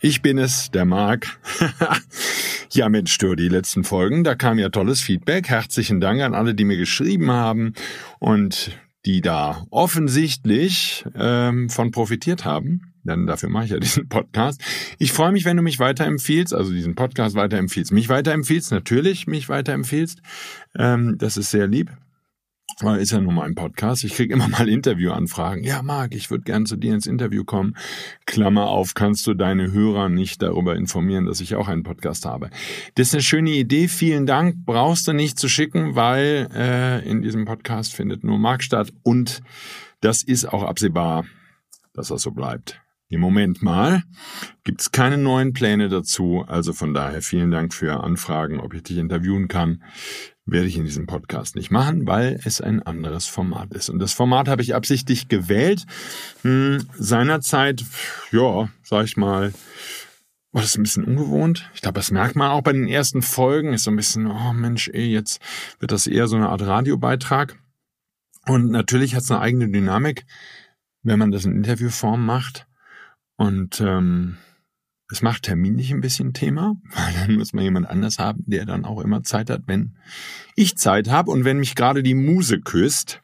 Ich bin es, der Marc. ja, Mensch, stör die letzten Folgen. Da kam ja tolles Feedback. Herzlichen Dank an alle, die mir geschrieben haben und die da offensichtlich ähm, von profitiert haben. Denn dafür mache ich ja diesen Podcast. Ich freue mich, wenn du mich weiterempfiehlst, also diesen Podcast weiterempfiehlst. Mich weiterempfiehlst, natürlich mich weiterempfiehlst. Ähm, das ist sehr lieb ist ja nun mal ein Podcast. Ich kriege immer mal Interviewanfragen. Ja, Marc, ich würde gern zu dir ins Interview kommen. Klammer auf, kannst du deine Hörer nicht darüber informieren, dass ich auch einen Podcast habe. Das ist eine schöne Idee. Vielen Dank. Brauchst du nicht zu schicken, weil äh, in diesem Podcast findet nur Marc statt und das ist auch absehbar, dass das so bleibt. Im Moment mal gibt es keine neuen Pläne dazu, also von daher vielen Dank für Anfragen, ob ich dich interviewen kann werde ich in diesem Podcast nicht machen, weil es ein anderes Format ist. Und das Format habe ich absichtlich gewählt. Hm, seinerzeit, ja, sag ich mal, war das ein bisschen ungewohnt. Ich glaube, das merkt man auch bei den ersten Folgen. Ist so ein bisschen, oh Mensch, ey, jetzt wird das eher so eine Art Radiobeitrag. Und natürlich hat es eine eigene Dynamik, wenn man das in Interviewform macht. Und ähm, es macht terminlich ein bisschen Thema, weil dann muss man jemand anders haben, der dann auch immer Zeit hat, wenn ich Zeit habe und wenn mich gerade die Muse küsst.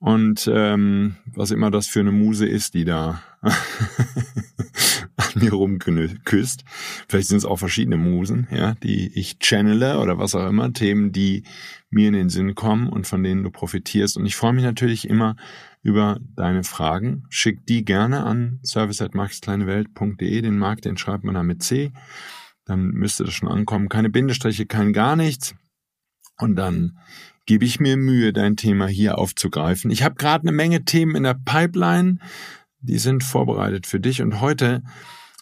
Und ähm, was immer das für eine Muse ist, die da an mir rumküsst. Vielleicht sind es auch verschiedene Musen, ja, die ich channele oder was auch immer, Themen, die mir in den Sinn kommen und von denen du profitierst. Und ich freue mich natürlich immer über deine Fragen. Schick die gerne an service@maxkleinewelt.de. Den Markt, den schreibt man da mit C. Dann müsste das schon ankommen. Keine Bindestriche, kein gar nichts. Und dann gebe ich mir Mühe, dein Thema hier aufzugreifen. Ich habe gerade eine Menge Themen in der Pipeline. Die sind vorbereitet für dich. Und heute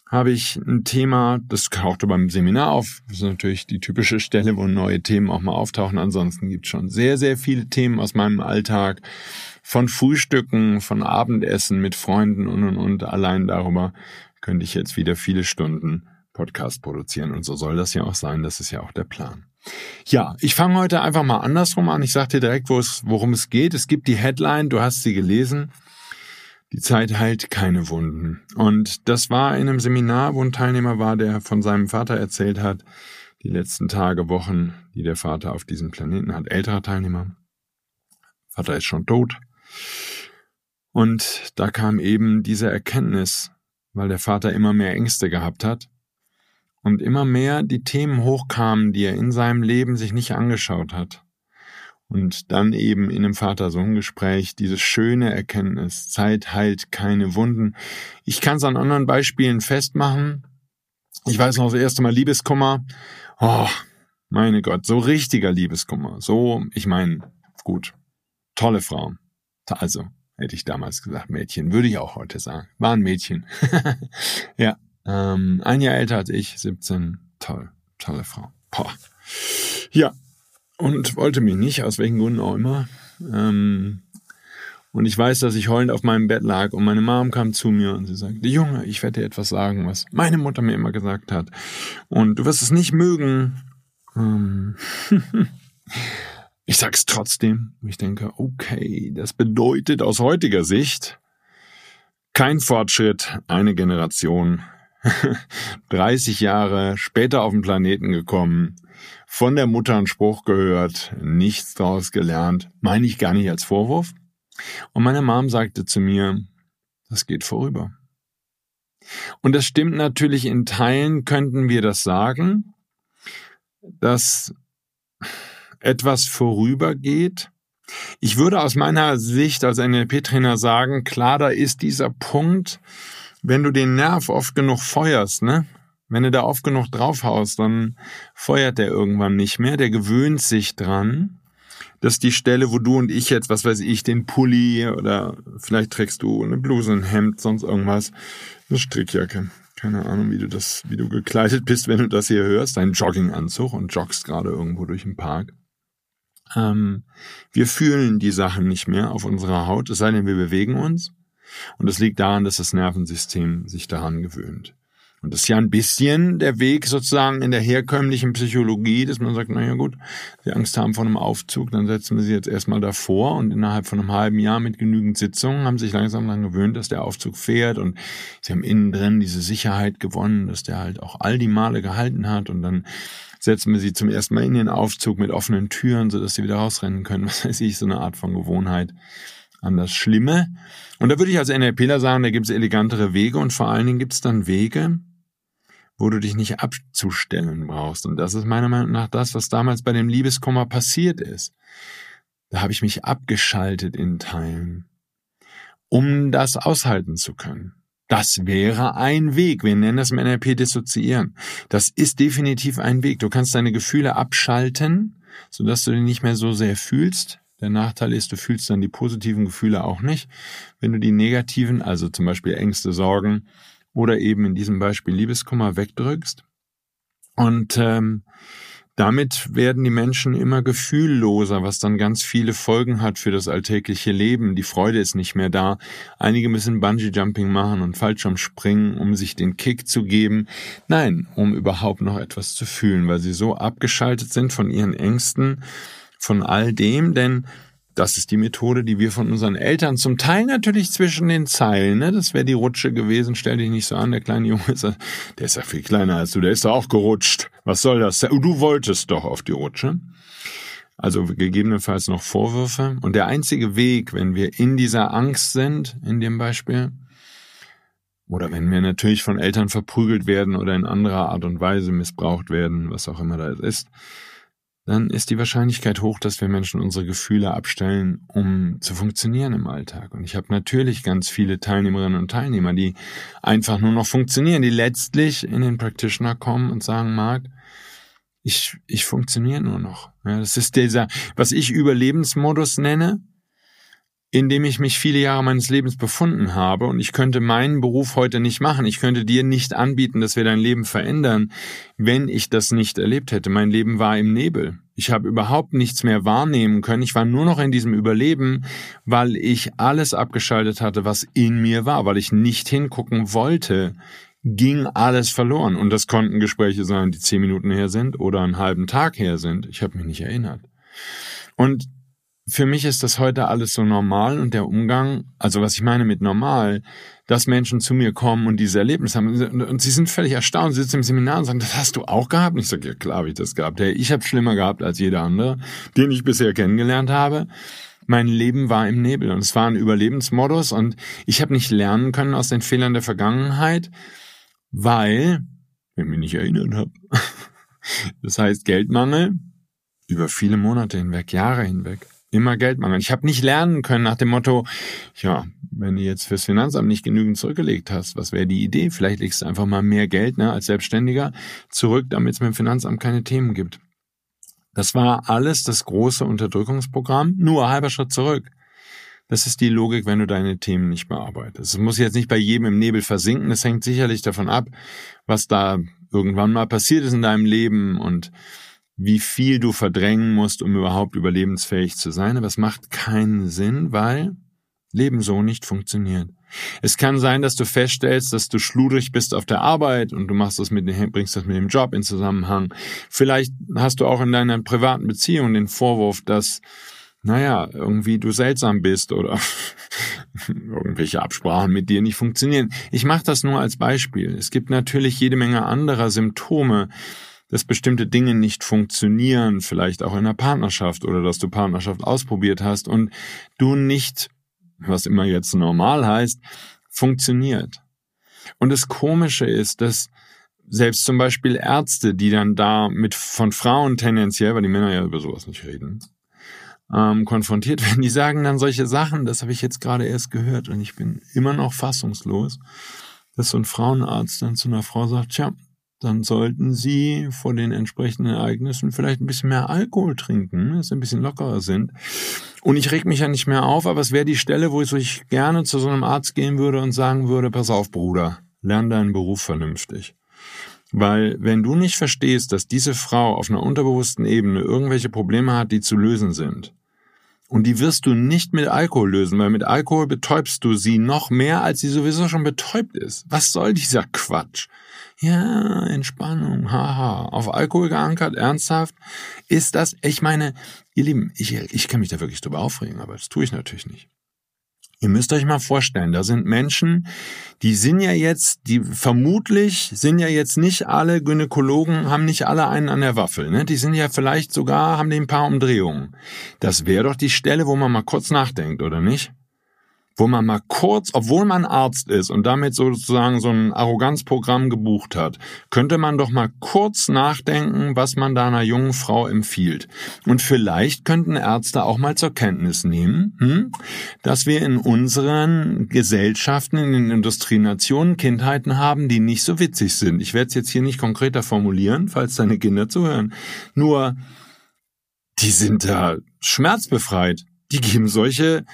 habe ich ein Thema, das tauchte beim Seminar auf. Das ist natürlich die typische Stelle, wo neue Themen auch mal auftauchen. Ansonsten gibt es schon sehr, sehr viele Themen aus meinem Alltag. Von Frühstücken, von Abendessen mit Freunden und und und. Allein darüber könnte ich jetzt wieder viele Stunden Podcast produzieren. Und so soll das ja auch sein. Das ist ja auch der Plan. Ja, ich fange heute einfach mal andersrum an. Ich sage dir direkt, worum es geht. Es gibt die Headline, du hast sie gelesen. Die Zeit heilt keine Wunden. Und das war in einem Seminar, wo ein Teilnehmer war, der von seinem Vater erzählt hat, die letzten Tage, Wochen, die der Vater auf diesem Planeten hat. Älterer Teilnehmer. Vater ist schon tot. Und da kam eben diese Erkenntnis, weil der Vater immer mehr Ängste gehabt hat und immer mehr die Themen hochkamen, die er in seinem Leben sich nicht angeschaut hat. Und dann eben in einem Vater-Sohn-Gespräch diese schöne Erkenntnis, Zeit heilt keine Wunden. Ich kann es an anderen Beispielen festmachen. Ich weiß noch das erste Mal Liebeskummer. Oh, meine Gott, so richtiger Liebeskummer. So, ich meine, gut, tolle Frau. Also, hätte ich damals gesagt, Mädchen, würde ich auch heute sagen. War ein Mädchen. ja, ähm, ein Jahr älter als ich, 17. Toll, tolle Frau. Boah. Ja, und wollte mich nicht, aus welchen Gründen auch immer. Ähm, und ich weiß, dass ich heulend auf meinem Bett lag und meine Mom kam zu mir und sie sagte, Junge, ich werde dir etwas sagen, was meine Mutter mir immer gesagt hat. Und du wirst es nicht mögen. Ähm ich sag's trotzdem. Ich denke, okay, das bedeutet aus heutiger Sicht kein Fortschritt, eine Generation, 30 Jahre später auf den Planeten gekommen, von der Mutter einen Spruch gehört, nichts daraus gelernt, meine ich gar nicht als Vorwurf. Und meine Mom sagte zu mir, das geht vorüber. Und das stimmt natürlich in Teilen, könnten wir das sagen. dass etwas vorübergeht. Ich würde aus meiner Sicht als NLP-Trainer sagen, klar, da ist dieser Punkt, wenn du den Nerv oft genug feuerst, ne? Wenn du da oft genug draufhaust, dann feuert der irgendwann nicht mehr, der gewöhnt sich dran. dass die Stelle, wo du und ich jetzt, was weiß ich, den Pulli oder vielleicht trägst du eine Bluse, ein Hemd, sonst irgendwas, eine Strickjacke. Keine Ahnung, wie du das, wie du gekleidet bist, wenn du das hier hörst, dein Jogginganzug und joggst gerade irgendwo durch den Park. Ähm, wir fühlen die Sachen nicht mehr auf unserer Haut, es sei denn, wir bewegen uns. Und es liegt daran, dass das Nervensystem sich daran gewöhnt. Und das ist ja ein bisschen der Weg sozusagen in der herkömmlichen Psychologie, dass man sagt, naja gut, Sie Angst haben vor einem Aufzug, dann setzen wir Sie jetzt erstmal davor. Und innerhalb von einem halben Jahr mit genügend Sitzungen haben sich langsam daran gewöhnt, dass der Aufzug fährt. Und Sie haben innen drin diese Sicherheit gewonnen, dass der halt auch all die Male gehalten hat. Und dann setzen wir sie zum ersten Mal in den Aufzug mit offenen Türen, sodass sie wieder rausrennen können. Was weiß ich, so eine Art von Gewohnheit an das Schlimme. Und da würde ich als NLPler sagen, da gibt es elegantere Wege und vor allen Dingen gibt es dann Wege, wo du dich nicht abzustellen brauchst. Und das ist meiner Meinung nach das, was damals bei dem Liebeskummer passiert ist. Da habe ich mich abgeschaltet in Teilen, um das aushalten zu können. Das wäre ein Weg. Wir nennen das im NLP dissoziieren. Das ist definitiv ein Weg. Du kannst deine Gefühle abschalten, sodass du die nicht mehr so sehr fühlst. Der Nachteil ist, du fühlst dann die positiven Gefühle auch nicht. Wenn du die negativen, also zum Beispiel Ängste, Sorgen oder eben in diesem Beispiel Liebeskummer wegdrückst. Und ähm, damit werden die Menschen immer gefühlloser, was dann ganz viele Folgen hat für das alltägliche Leben. Die Freude ist nicht mehr da. Einige müssen Bungee-Jumping machen und Fallschirm springen, um sich den Kick zu geben. Nein, um überhaupt noch etwas zu fühlen, weil sie so abgeschaltet sind von ihren Ängsten, von all dem, denn das ist die Methode, die wir von unseren Eltern zum Teil natürlich zwischen den Zeilen, ne? das wäre die Rutsche gewesen, stell dich nicht so an, der kleine Junge ist, der ist ja viel kleiner als du, der ist doch auch gerutscht. Was soll das? Du wolltest doch auf die Rutsche. Also gegebenenfalls noch Vorwürfe. Und der einzige Weg, wenn wir in dieser Angst sind, in dem Beispiel, oder wenn wir natürlich von Eltern verprügelt werden oder in anderer Art und Weise missbraucht werden, was auch immer das ist, dann ist die Wahrscheinlichkeit hoch, dass wir Menschen unsere Gefühle abstellen, um zu funktionieren im Alltag. Und ich habe natürlich ganz viele Teilnehmerinnen und Teilnehmer, die einfach nur noch funktionieren, die letztlich in den Practitioner kommen und sagen, Marc, ich, ich funktioniere nur noch. Ja, das ist dieser, was ich Überlebensmodus nenne in dem ich mich viele Jahre meines Lebens befunden habe und ich könnte meinen Beruf heute nicht machen. Ich könnte dir nicht anbieten, dass wir dein Leben verändern, wenn ich das nicht erlebt hätte. Mein Leben war im Nebel. Ich habe überhaupt nichts mehr wahrnehmen können. Ich war nur noch in diesem Überleben, weil ich alles abgeschaltet hatte, was in mir war, weil ich nicht hingucken wollte ging alles verloren. Und das konnten Gespräche sein, die zehn Minuten her sind oder einen halben Tag her sind. Ich habe mich nicht erinnert. Und für mich ist das heute alles so normal und der Umgang, also was ich meine mit normal, dass Menschen zu mir kommen und diese Erlebnisse haben und sie sind völlig erstaunt, sie sitzen im Seminar und sagen, das hast du auch gehabt? Und ich sage, ja klar habe ich das gehabt. Hey, ich habe schlimmer gehabt als jeder andere, den ich bisher kennengelernt habe. Mein Leben war im Nebel und es war ein Überlebensmodus und ich habe nicht lernen können aus den Fehlern der Vergangenheit, weil, ich mich nicht erinnert habe, das heißt Geldmangel über viele Monate hinweg, Jahre hinweg immer Geldmangel. Ich habe nicht lernen können nach dem Motto, ja, wenn du jetzt fürs Finanzamt nicht genügend zurückgelegt hast, was wäre die Idee? Vielleicht legst du einfach mal mehr Geld ne, als Selbstständiger zurück, damit es mit dem Finanzamt keine Themen gibt. Das war alles das große Unterdrückungsprogramm, nur halber Schritt zurück. Das ist die Logik, wenn du deine Themen nicht bearbeitest. Es muss jetzt nicht bei jedem im Nebel versinken. Das hängt sicherlich davon ab, was da irgendwann mal passiert ist in deinem Leben und wie viel du verdrängen musst, um überhaupt überlebensfähig zu sein. Aber es macht keinen Sinn, weil Leben so nicht funktioniert. Es kann sein, dass du feststellst, dass du schludrig bist auf der Arbeit und du machst das mit dem, bringst das mit dem Job in Zusammenhang. Vielleicht hast du auch in deiner privaten Beziehung den Vorwurf, dass, naja, irgendwie du seltsam bist oder irgendwelche Absprachen mit dir nicht funktionieren. Ich mache das nur als Beispiel. Es gibt natürlich jede Menge anderer Symptome, dass bestimmte Dinge nicht funktionieren, vielleicht auch in einer Partnerschaft oder dass du Partnerschaft ausprobiert hast und du nicht, was immer jetzt normal heißt, funktioniert. Und das Komische ist, dass selbst zum Beispiel Ärzte, die dann da mit von Frauen tendenziell, weil die Männer ja über sowas nicht reden, ähm, konfrontiert werden, die sagen dann solche Sachen, das habe ich jetzt gerade erst gehört und ich bin immer noch fassungslos, dass so ein Frauenarzt dann zu einer Frau sagt, tja, dann sollten Sie vor den entsprechenden Ereignissen vielleicht ein bisschen mehr Alkohol trinken, dass Sie ein bisschen lockerer sind. Und ich reg mich ja nicht mehr auf, aber es wäre die Stelle, wo ich gerne zu so einem Arzt gehen würde und sagen würde, pass auf, Bruder, lern deinen Beruf vernünftig. Weil wenn du nicht verstehst, dass diese Frau auf einer unterbewussten Ebene irgendwelche Probleme hat, die zu lösen sind, und die wirst du nicht mit Alkohol lösen, weil mit Alkohol betäubst du sie noch mehr, als sie sowieso schon betäubt ist. Was soll dieser Quatsch? Ja, Entspannung, haha. Auf Alkohol geankert, ernsthaft? Ist das, ich meine, ihr Lieben, ich, ich kann mich da wirklich drüber aufregen, aber das tue ich natürlich nicht. Ihr müsst euch mal vorstellen, da sind Menschen, die sind ja jetzt, die vermutlich sind ja jetzt nicht alle Gynäkologen, haben nicht alle einen an der Waffel, ne? Die sind ja vielleicht sogar, haben die ein paar Umdrehungen. Das wäre doch die Stelle, wo man mal kurz nachdenkt, oder nicht? Wo man mal kurz, obwohl man Arzt ist und damit sozusagen so ein Arroganzprogramm gebucht hat, könnte man doch mal kurz nachdenken, was man da einer jungen Frau empfiehlt. Und vielleicht könnten Ärzte auch mal zur Kenntnis nehmen, hm, dass wir in unseren Gesellschaften, in den Industrienationen Kindheiten haben, die nicht so witzig sind. Ich werde es jetzt hier nicht konkreter formulieren, falls deine Kinder zuhören. Nur, die sind da schmerzbefreit. Die geben solche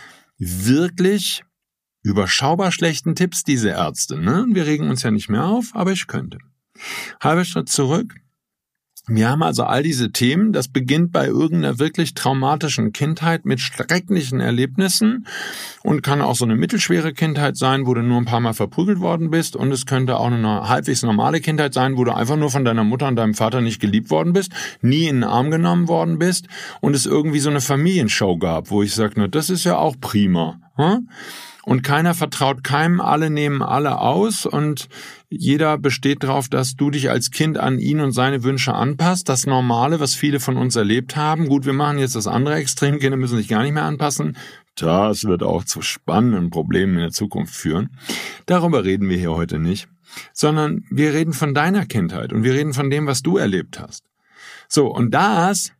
wirklich überschaubar schlechten Tipps, diese Ärzte. Ne? Wir regen uns ja nicht mehr auf, aber ich könnte. Halber Schritt zurück. Wir haben also all diese Themen. Das beginnt bei irgendeiner wirklich traumatischen Kindheit mit schrecklichen Erlebnissen und kann auch so eine mittelschwere Kindheit sein, wo du nur ein paar Mal verprügelt worden bist. Und es könnte auch eine halbwegs normale Kindheit sein, wo du einfach nur von deiner Mutter und deinem Vater nicht geliebt worden bist, nie in den Arm genommen worden bist und es irgendwie so eine Familienshow gab, wo ich sage, na, das ist ja auch prima. Hm? und keiner vertraut keinem, alle nehmen alle aus und jeder besteht darauf, dass du dich als Kind an ihn und seine Wünsche anpasst. Das Normale, was viele von uns erlebt haben. Gut, wir machen jetzt das andere Extrem, Kinder müssen sich gar nicht mehr anpassen. Das wird auch zu spannenden Problemen in der Zukunft führen. Darüber reden wir hier heute nicht, sondern wir reden von deiner Kindheit und wir reden von dem, was du erlebt hast. So, und das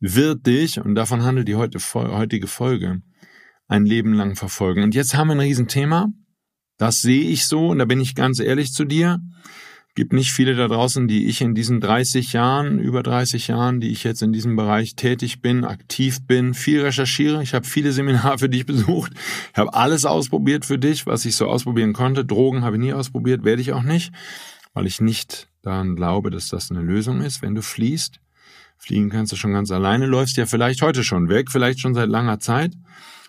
wird dich, und davon handelt die heutige Folge, ein Leben lang verfolgen. Und jetzt haben wir ein Riesenthema. Das sehe ich so, und da bin ich ganz ehrlich zu dir. Gibt nicht viele da draußen, die ich in diesen 30 Jahren, über 30 Jahren, die ich jetzt in diesem Bereich tätig bin, aktiv bin, viel recherchiere. Ich habe viele Seminare für dich besucht. Ich habe alles ausprobiert für dich, was ich so ausprobieren konnte. Drogen habe ich nie ausprobiert, werde ich auch nicht, weil ich nicht daran glaube, dass das eine Lösung ist, wenn du fliehst. Fliegen kannst du schon ganz alleine, läufst ja vielleicht heute schon weg, vielleicht schon seit langer Zeit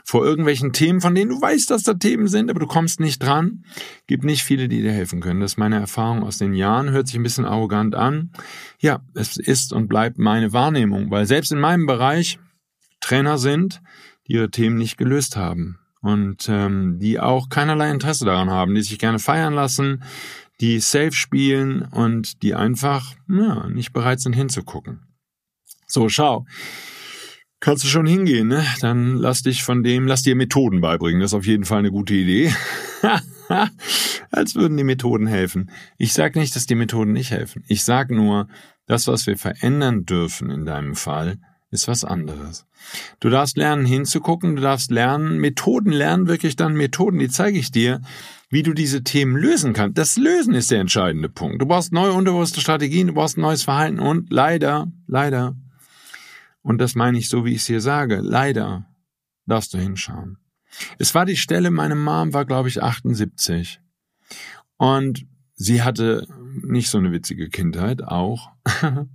vor irgendwelchen Themen, von denen du weißt, dass da Themen sind, aber du kommst nicht dran. Gibt nicht viele, die dir helfen können. Das ist meine Erfahrung aus den Jahren, hört sich ein bisschen arrogant an. Ja, es ist und bleibt meine Wahrnehmung, weil selbst in meinem Bereich Trainer sind, die ihre Themen nicht gelöst haben und ähm, die auch keinerlei Interesse daran haben, die sich gerne feiern lassen, die safe spielen und die einfach ja, nicht bereit sind hinzugucken. So, schau. Kannst du schon hingehen, ne? Dann lass dich von dem, lass dir Methoden beibringen. Das ist auf jeden Fall eine gute Idee. Als würden die Methoden helfen. Ich sage nicht, dass die Methoden nicht helfen. Ich sage nur, das, was wir verändern dürfen in deinem Fall, ist was anderes. Du darfst lernen hinzugucken, du darfst lernen, Methoden lernen, wirklich dann Methoden, die zeige ich dir, wie du diese Themen lösen kannst. Das Lösen ist der entscheidende Punkt. Du brauchst neue unterbewusste Strategien, du brauchst ein neues Verhalten und leider, leider und das meine ich so, wie ich es hier sage. Leider darfst du hinschauen. Es war die Stelle, meine Mom war, glaube ich, 78. Und sie hatte nicht so eine witzige Kindheit, auch.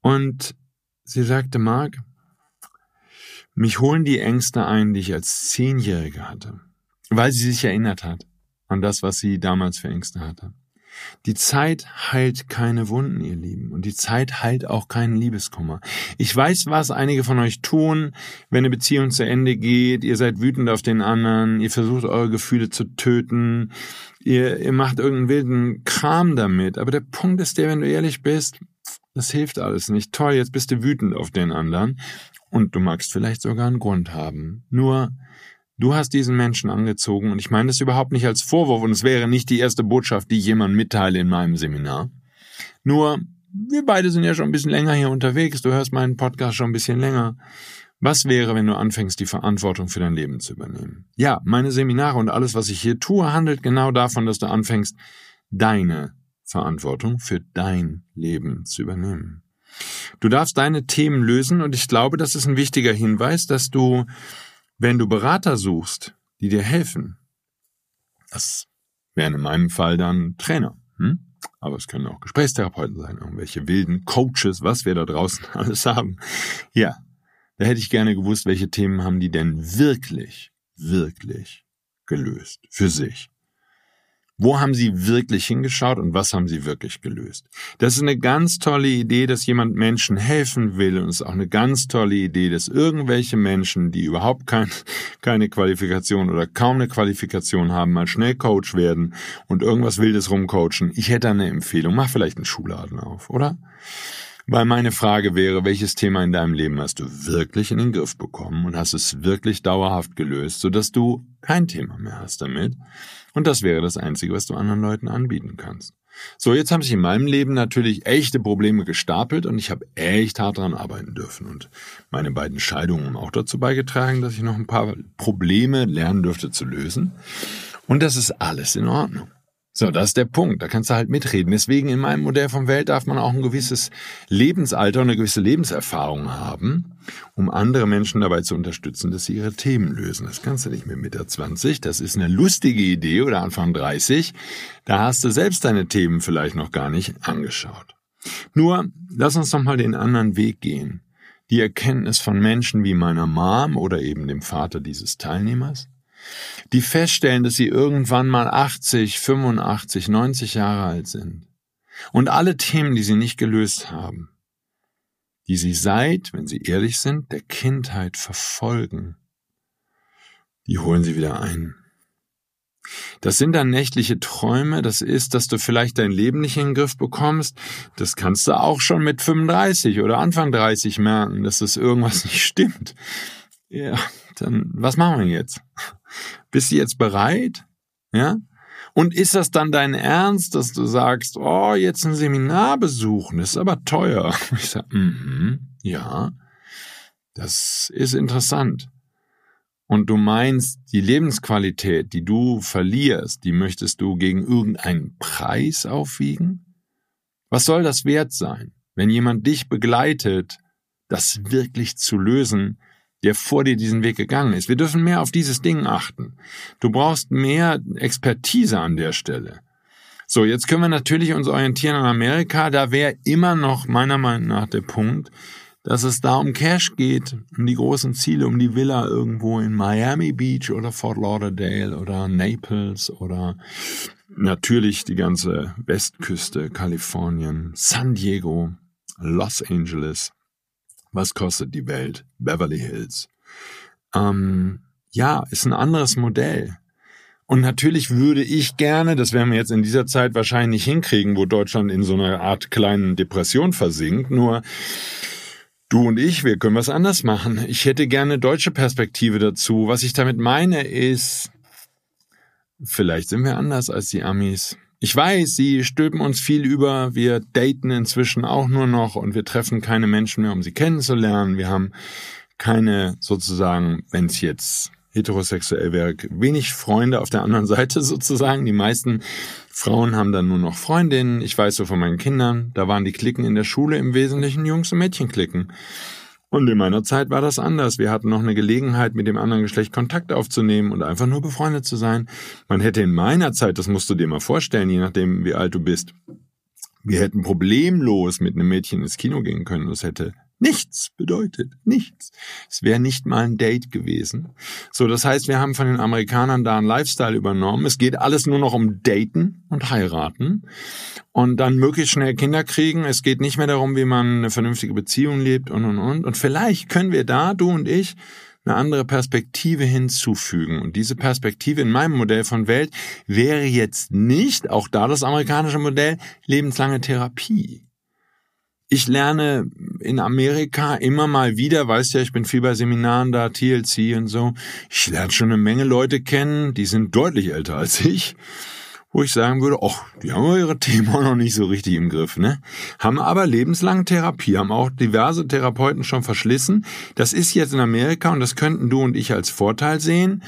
und sie sagte, Mark, mich holen die Ängste ein, die ich als Zehnjährige hatte. Weil sie sich erinnert hat an das, was sie damals für Ängste hatte. Die Zeit heilt keine Wunden, ihr Lieben. Und die Zeit heilt auch keinen Liebeskummer. Ich weiß, was einige von euch tun, wenn eine Beziehung zu Ende geht. Ihr seid wütend auf den anderen. Ihr versucht, eure Gefühle zu töten. Ihr, ihr macht irgendeinen wilden Kram damit. Aber der Punkt ist der, wenn du ehrlich bist, das hilft alles nicht. Toll, jetzt bist du wütend auf den anderen. Und du magst vielleicht sogar einen Grund haben. Nur, Du hast diesen Menschen angezogen und ich meine das überhaupt nicht als Vorwurf und es wäre nicht die erste Botschaft, die ich jemandem mitteile in meinem Seminar. Nur, wir beide sind ja schon ein bisschen länger hier unterwegs. Du hörst meinen Podcast schon ein bisschen länger. Was wäre, wenn du anfängst, die Verantwortung für dein Leben zu übernehmen? Ja, meine Seminare und alles, was ich hier tue, handelt genau davon, dass du anfängst, deine Verantwortung für dein Leben zu übernehmen. Du darfst deine Themen lösen und ich glaube, das ist ein wichtiger Hinweis, dass du, wenn du Berater suchst, die dir helfen, das wären in meinem Fall dann Trainer, hm? aber es können auch Gesprächstherapeuten sein, irgendwelche wilden Coaches, was wir da draußen alles haben. Ja, da hätte ich gerne gewusst, welche Themen haben die denn wirklich, wirklich gelöst für sich. Wo haben Sie wirklich hingeschaut und was haben Sie wirklich gelöst? Das ist eine ganz tolle Idee, dass jemand Menschen helfen will und es ist auch eine ganz tolle Idee, dass irgendwelche Menschen, die überhaupt kein, keine Qualifikation oder kaum eine Qualifikation haben, mal schnell Coach werden und irgendwas Wildes rumcoachen. Ich hätte eine Empfehlung. Mach vielleicht einen Schuhladen auf, oder? Weil meine Frage wäre, welches Thema in deinem Leben hast du wirklich in den Griff bekommen und hast es wirklich dauerhaft gelöst, sodass du kein Thema mehr hast damit? Und das wäre das Einzige, was du anderen Leuten anbieten kannst. So, jetzt haben sich in meinem Leben natürlich echte Probleme gestapelt und ich habe echt hart daran arbeiten dürfen. Und meine beiden Scheidungen haben auch dazu beigetragen, dass ich noch ein paar Probleme lernen dürfte zu lösen. Und das ist alles in Ordnung. So, das ist der Punkt. Da kannst du halt mitreden. Deswegen in meinem Modell von Welt darf man auch ein gewisses Lebensalter und eine gewisse Lebenserfahrung haben, um andere Menschen dabei zu unterstützen, dass sie ihre Themen lösen. Das kannst du nicht mit Mitte 20. Das ist eine lustige Idee oder Anfang 30. Da hast du selbst deine Themen vielleicht noch gar nicht angeschaut. Nur, lass uns doch mal den anderen Weg gehen. Die Erkenntnis von Menschen wie meiner Mom oder eben dem Vater dieses Teilnehmers die feststellen, dass sie irgendwann mal 80, 85, 90 Jahre alt sind. Und alle Themen, die sie nicht gelöst haben, die sie seit, wenn sie ehrlich sind, der Kindheit verfolgen, die holen sie wieder ein. Das sind dann nächtliche Träume, das ist, dass du vielleicht dein Leben nicht in den Griff bekommst. Das kannst du auch schon mit 35 oder Anfang 30 merken, dass das irgendwas nicht stimmt. Ja, dann was machen wir jetzt? Bist du jetzt bereit? Ja? Und ist das dann dein Ernst, dass du sagst, oh, jetzt ein Seminar besuchen, ist aber teuer? Ich sage, mm ja, das ist interessant. Und du meinst, die Lebensqualität, die du verlierst, die möchtest du gegen irgendeinen Preis aufwiegen? Was soll das wert sein, wenn jemand dich begleitet, das wirklich zu lösen, der vor dir diesen Weg gegangen ist. Wir dürfen mehr auf dieses Ding achten. Du brauchst mehr Expertise an der Stelle. So, jetzt können wir natürlich uns orientieren an Amerika. Da wäre immer noch meiner Meinung nach der Punkt, dass es da um Cash geht, um die großen Ziele, um die Villa irgendwo in Miami Beach oder Fort Lauderdale oder Naples oder natürlich die ganze Westküste, Kalifornien, San Diego, Los Angeles. Was kostet die Welt? Beverly Hills. Ähm, ja, ist ein anderes Modell. Und natürlich würde ich gerne, das werden wir jetzt in dieser Zeit wahrscheinlich nicht hinkriegen, wo Deutschland in so einer Art kleinen Depression versinkt, nur du und ich, wir können was anders machen. Ich hätte gerne deutsche Perspektive dazu. Was ich damit meine ist, vielleicht sind wir anders als die Amis. Ich weiß, sie stülpen uns viel über, wir daten inzwischen auch nur noch und wir treffen keine Menschen mehr, um sie kennenzulernen. Wir haben keine sozusagen, wenn es jetzt heterosexuell wäre, wenig Freunde auf der anderen Seite sozusagen. Die meisten Frauen haben dann nur noch Freundinnen. Ich weiß so von meinen Kindern, da waren die Klicken in der Schule im Wesentlichen Jungs- und Mädchenklicken. Und in meiner Zeit war das anders. Wir hatten noch eine Gelegenheit, mit dem anderen Geschlecht Kontakt aufzunehmen und einfach nur befreundet zu sein. Man hätte in meiner Zeit, das musst du dir mal vorstellen, je nachdem, wie alt du bist, wir hätten problemlos mit einem Mädchen ins Kino gehen können. Das hätte nichts bedeutet. Nichts. Es wäre nicht mal ein Date gewesen. So, das heißt, wir haben von den Amerikanern da einen Lifestyle übernommen. Es geht alles nur noch um Daten und heiraten und dann möglichst schnell Kinder kriegen. Es geht nicht mehr darum, wie man eine vernünftige Beziehung lebt und und und. Und vielleicht können wir da, du und ich, eine andere Perspektive hinzufügen. Und diese Perspektive in meinem Modell von Welt wäre jetzt nicht, auch da das amerikanische Modell, lebenslange Therapie ich lerne in Amerika immer mal wieder, weißt ja, ich bin viel bei Seminaren da, TLC und so. Ich lerne schon eine Menge Leute kennen, die sind deutlich älter als ich. wo ich sagen würde, ach, die haben ihre Themen auch noch nicht so richtig im Griff, ne? Haben aber lebenslang Therapie, haben auch diverse Therapeuten schon verschlissen. Das ist jetzt in Amerika und das könnten du und ich als Vorteil sehen.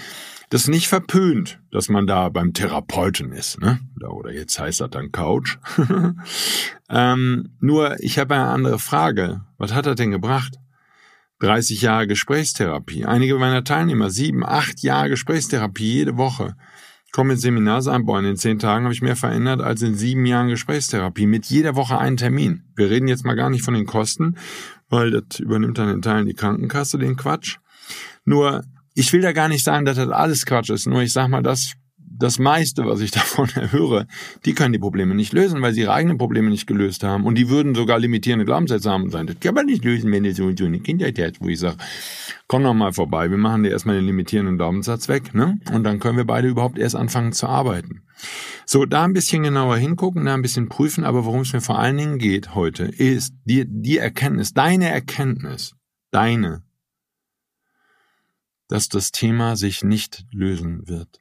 Das nicht verpönt, dass man da beim Therapeuten ist, ne? Oder jetzt heißt das dann Couch. ähm, nur, ich habe eine andere Frage. Was hat er denn gebracht? 30 Jahre Gesprächstherapie. Einige meiner Teilnehmer, sieben, acht Jahre Gesprächstherapie jede Woche komme ins Seminarsaal, boah, in den zehn Tagen habe ich mehr verändert als in sieben Jahren Gesprächstherapie. Mit jeder Woche einen Termin. Wir reden jetzt mal gar nicht von den Kosten, weil das übernimmt dann in Teilen die Krankenkasse, den Quatsch. Nur, ich will da gar nicht sagen, dass das alles Quatsch ist. Nur ich sag mal, das das meiste, was ich davon höre, die können die Probleme nicht lösen, weil sie ihre eigenen Probleme nicht gelöst haben. Und die würden sogar limitierende Glaubenssätze haben und sagen, das kann man nicht lösen, wenn du so und so eine Kindheit hast, wo ich sage, komm doch mal vorbei, wir machen dir erstmal den limitierenden Glaubenssatz weg, ne? Und dann können wir beide überhaupt erst anfangen zu arbeiten. So, da ein bisschen genauer hingucken, da ein bisschen prüfen, aber worum es mir vor allen Dingen geht heute, ist die, die Erkenntnis, deine Erkenntnis, deine, dass das Thema sich nicht lösen wird.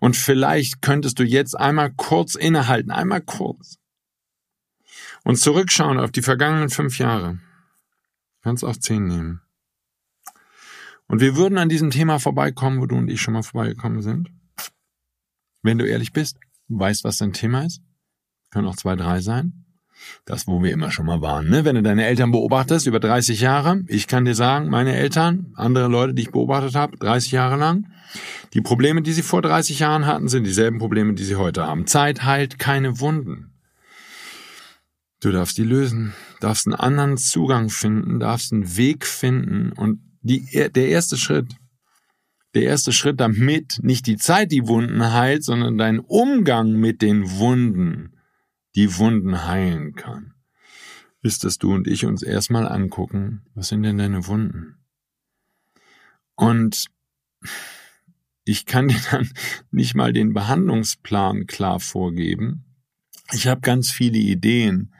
Und vielleicht könntest du jetzt einmal kurz innehalten, einmal kurz. Und zurückschauen auf die vergangenen fünf Jahre. Kannst auch zehn nehmen. Und wir würden an diesem Thema vorbeikommen, wo du und ich schon mal vorbeigekommen sind. Wenn du ehrlich bist, weißt, was dein Thema ist. Können auch zwei, drei sein. Das, wo wir immer schon mal waren. Ne? Wenn du deine Eltern beobachtest über 30 Jahre, ich kann dir sagen, meine Eltern, andere Leute, die ich beobachtet habe, 30 Jahre lang, die Probleme, die sie vor 30 Jahren hatten, sind dieselben Probleme, die sie heute haben. Zeit heilt keine Wunden. Du darfst die lösen, darfst einen anderen Zugang finden, darfst einen Weg finden und die, der erste Schritt, der erste Schritt, damit nicht die Zeit die Wunden heilt, sondern dein Umgang mit den Wunden die Wunden heilen kann, ist, dass du und ich uns erstmal angucken, was sind denn deine Wunden? Und ich kann dir dann nicht mal den Behandlungsplan klar vorgeben. Ich habe ganz viele Ideen,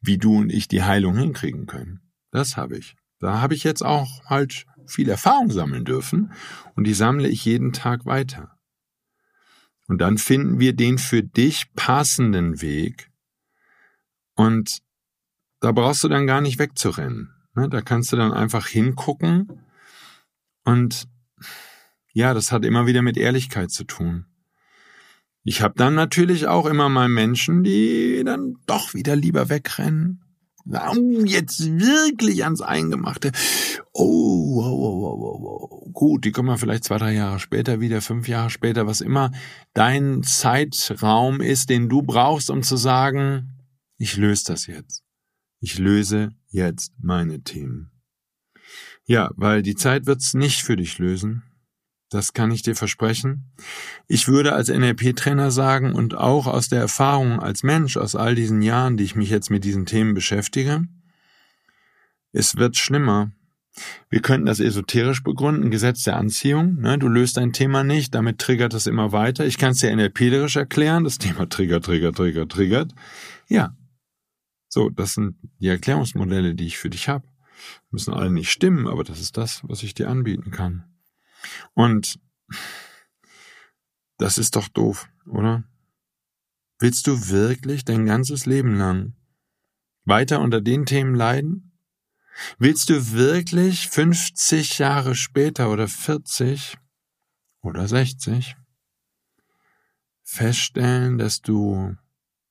wie du und ich die Heilung hinkriegen können. Das habe ich. Da habe ich jetzt auch halt viel Erfahrung sammeln dürfen und die sammle ich jeden Tag weiter. Und dann finden wir den für dich passenden Weg, und da brauchst du dann gar nicht wegzurennen. Ne? Da kannst du dann einfach hingucken. Und ja, das hat immer wieder mit Ehrlichkeit zu tun. Ich habe dann natürlich auch immer mal Menschen, die dann doch wieder lieber wegrennen. Jetzt wirklich ans Eingemachte. Oh, oh, oh, oh, oh, gut, die kommen wir vielleicht zwei, drei Jahre später wieder, fünf Jahre später, was immer dein Zeitraum ist, den du brauchst, um zu sagen, ich löse das jetzt. Ich löse jetzt meine Themen. Ja, weil die Zeit wird's nicht für dich lösen. Das kann ich dir versprechen. Ich würde als NLP-Trainer sagen und auch aus der Erfahrung als Mensch aus all diesen Jahren, die ich mich jetzt mit diesen Themen beschäftige, es wird schlimmer. Wir könnten das esoterisch begründen, Gesetz der Anziehung. Ne? Du löst ein Thema nicht, damit triggert es immer weiter. Ich kann es dir NLP-lerisch erklären, das Thema triggert, triggert, triggert, triggert. Ja, so, das sind die Erklärungsmodelle, die ich für dich habe. Müssen alle nicht stimmen, aber das ist das, was ich dir anbieten kann. Und das ist doch doof, oder? Willst du wirklich dein ganzes Leben lang weiter unter den Themen leiden? Willst du wirklich 50 Jahre später oder 40 oder 60 feststellen, dass du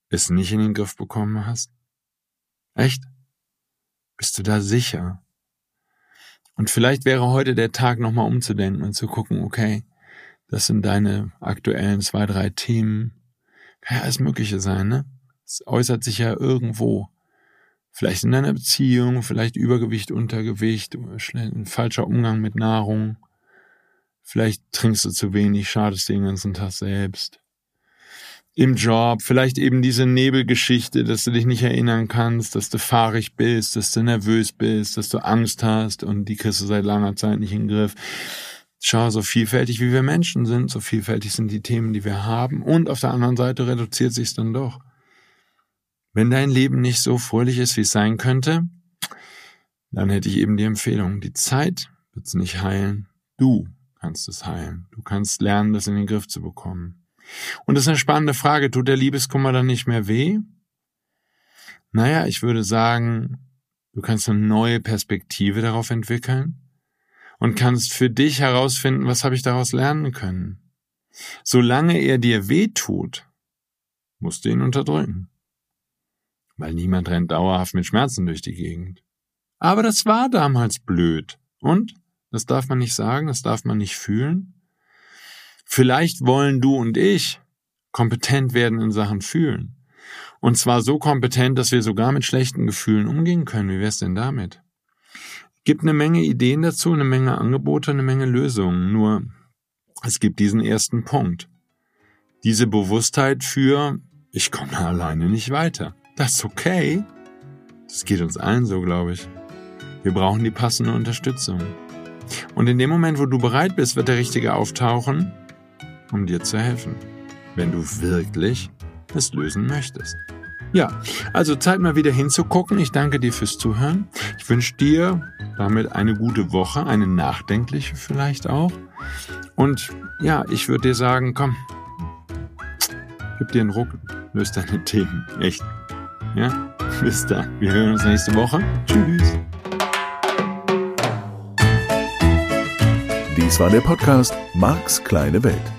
es nicht in den Griff bekommen hast? Echt? Bist du da sicher? Und vielleicht wäre heute der Tag, nochmal umzudenken und zu gucken, okay, das sind deine aktuellen zwei, drei Themen. Kann ja alles Mögliche sein, ne? Es äußert sich ja irgendwo. Vielleicht in deiner Beziehung, vielleicht Übergewicht, Untergewicht, ein falscher Umgang mit Nahrung. Vielleicht trinkst du zu wenig, schadest den ganzen Tag selbst im Job, vielleicht eben diese Nebelgeschichte, dass du dich nicht erinnern kannst, dass du fahrig bist, dass du nervös bist, dass du Angst hast und die kriegst du seit langer Zeit nicht in den Griff. Schau, so vielfältig wie wir Menschen sind, so vielfältig sind die Themen, die wir haben und auf der anderen Seite reduziert sich dann doch. Wenn dein Leben nicht so fröhlich ist, wie es sein könnte, dann hätte ich eben die Empfehlung, die Zeit wird es nicht heilen, du kannst es heilen. Du kannst lernen, das in den Griff zu bekommen. Und das ist eine spannende Frage. Tut der Liebeskummer dann nicht mehr weh? Naja, ich würde sagen, du kannst eine neue Perspektive darauf entwickeln und kannst für dich herausfinden, was habe ich daraus lernen können. Solange er dir weh tut, musst du ihn unterdrücken. Weil niemand rennt dauerhaft mit Schmerzen durch die Gegend. Aber das war damals blöd. Und? Das darf man nicht sagen, das darf man nicht fühlen. Vielleicht wollen du und ich kompetent werden in Sachen fühlen. Und zwar so kompetent, dass wir sogar mit schlechten Gefühlen umgehen können. Wie wär's denn damit? Gibt eine Menge Ideen dazu, eine Menge Angebote, eine Menge Lösungen. Nur es gibt diesen ersten Punkt. Diese Bewusstheit für, ich komme alleine nicht weiter. Das ist okay. Das geht uns allen so, glaube ich. Wir brauchen die passende Unterstützung. Und in dem Moment, wo du bereit bist, wird der Richtige auftauchen, um dir zu helfen. Wenn du wirklich es lösen möchtest. Ja, also Zeit mal wieder hinzugucken. Ich danke dir fürs Zuhören. Ich wünsche dir damit eine gute Woche, eine nachdenkliche vielleicht auch. Und ja, ich würde dir sagen, komm, gib dir einen Ruck, löst deine Themen. Echt. Ja, bis dann. Wir hören uns nächste Woche. Tschüss. Dies war der Podcast Marks kleine Welt.